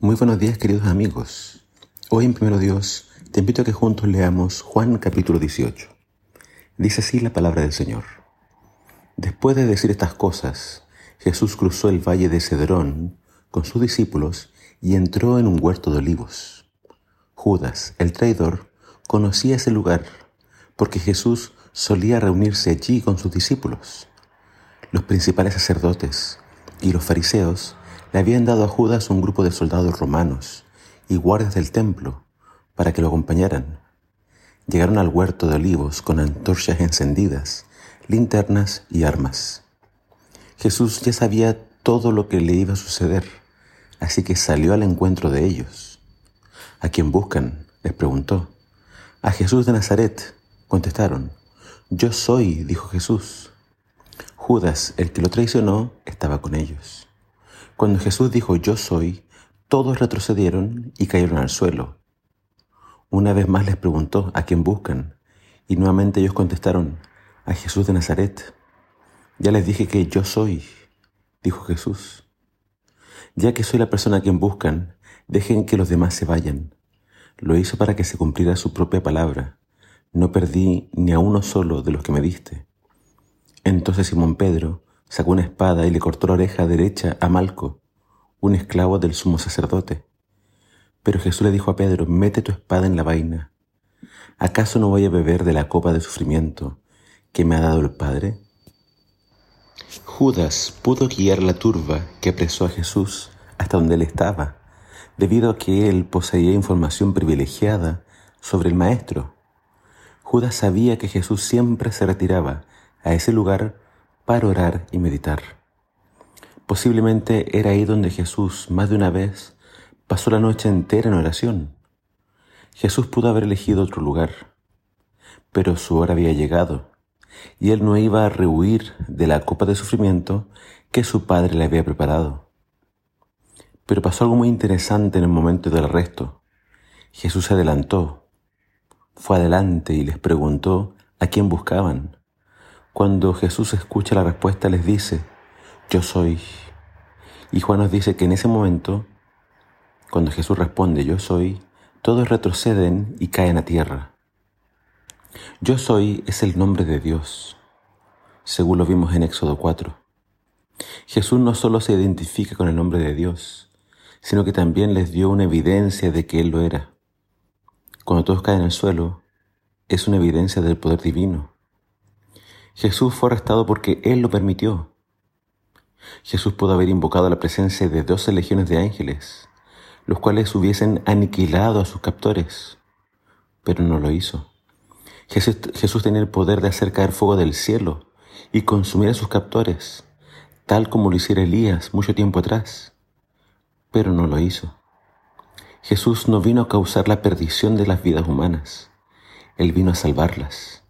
Muy buenos días queridos amigos. Hoy en Primero Dios te invito a que juntos leamos Juan capítulo 18. Dice así la palabra del Señor. Después de decir estas cosas, Jesús cruzó el valle de Cedrón con sus discípulos y entró en un huerto de olivos. Judas, el traidor, conocía ese lugar porque Jesús solía reunirse allí con sus discípulos. Los principales sacerdotes y los fariseos le habían dado a Judas un grupo de soldados romanos y guardias del templo para que lo acompañaran. Llegaron al huerto de olivos con antorchas encendidas, linternas y armas. Jesús ya sabía todo lo que le iba a suceder, así que salió al encuentro de ellos. ¿A quién buscan? les preguntó. A Jesús de Nazaret, contestaron. Yo soy, dijo Jesús. Judas, el que lo traicionó, estaba con ellos. Cuando Jesús dijo yo soy, todos retrocedieron y cayeron al suelo. Una vez más les preguntó a quién buscan, y nuevamente ellos contestaron, a Jesús de Nazaret. Ya les dije que yo soy, dijo Jesús. Ya que soy la persona a quien buscan, dejen que los demás se vayan. Lo hizo para que se cumpliera su propia palabra. No perdí ni a uno solo de los que me diste. Entonces Simón Pedro, sacó una espada y le cortó la oreja derecha a Malco, un esclavo del sumo sacerdote. Pero Jesús le dijo a Pedro, mete tu espada en la vaina. ¿Acaso no voy a beber de la copa de sufrimiento que me ha dado el Padre? Judas pudo guiar la turba que apresó a Jesús hasta donde él estaba, debido a que él poseía información privilegiada sobre el Maestro. Judas sabía que Jesús siempre se retiraba a ese lugar para orar y meditar. Posiblemente era ahí donde Jesús más de una vez pasó la noche entera en oración. Jesús pudo haber elegido otro lugar, pero su hora había llegado y él no iba a rehuir de la copa de sufrimiento que su padre le había preparado. Pero pasó algo muy interesante en el momento del arresto. Jesús se adelantó, fue adelante y les preguntó a quién buscaban. Cuando Jesús escucha la respuesta les dice, yo soy. Y Juan nos dice que en ese momento, cuando Jesús responde, yo soy, todos retroceden y caen a tierra. Yo soy es el nombre de Dios, según lo vimos en Éxodo 4. Jesús no solo se identifica con el nombre de Dios, sino que también les dio una evidencia de que Él lo era. Cuando todos caen al suelo, es una evidencia del poder divino. Jesús fue arrestado porque Él lo permitió. Jesús pudo haber invocado la presencia de doce legiones de ángeles, los cuales hubiesen aniquilado a sus captores, pero no lo hizo. Jesús, tenía el poder de hacer caer fuego del cielo y consumir a sus captores, tal como lo hiciera Elías mucho tiempo atrás, pero no lo hizo. Jesús no vino a causar la perdición de las vidas humanas, Él vino a salvarlas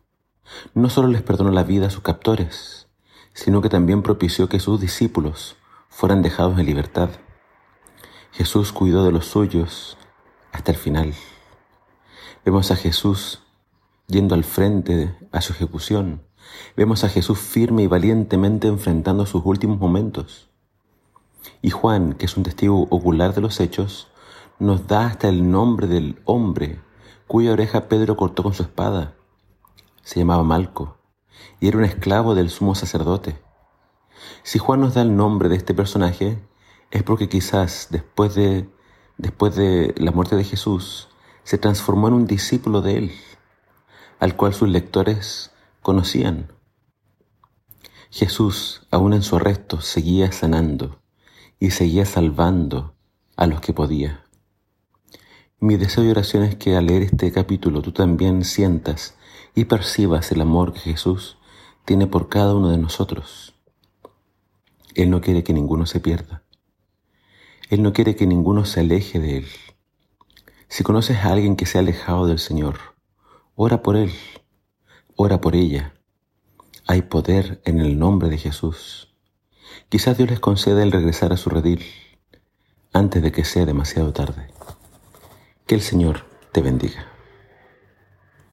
no solo les perdonó la vida a sus captores, sino que también propició que sus discípulos fueran dejados en libertad. Jesús cuidó de los suyos hasta el final. Vemos a Jesús yendo al frente a su ejecución. Vemos a Jesús firme y valientemente enfrentando sus últimos momentos. Y Juan, que es un testigo ocular de los hechos, nos da hasta el nombre del hombre cuya oreja Pedro cortó con su espada se llamaba Malco y era un esclavo del sumo sacerdote. Si Juan nos da el nombre de este personaje, es porque quizás después de, después de la muerte de Jesús, se transformó en un discípulo de él, al cual sus lectores conocían. Jesús, aún en su arresto, seguía sanando y seguía salvando a los que podía. Mi deseo y oración es que al leer este capítulo tú también sientas y percibas el amor que Jesús tiene por cada uno de nosotros. Él no quiere que ninguno se pierda. Él no quiere que ninguno se aleje de Él. Si conoces a alguien que se ha alejado del Señor, ora por Él, ora por ella. Hay poder en el nombre de Jesús. Quizás Dios les conceda el regresar a su redil antes de que sea demasiado tarde. Que el Señor te bendiga.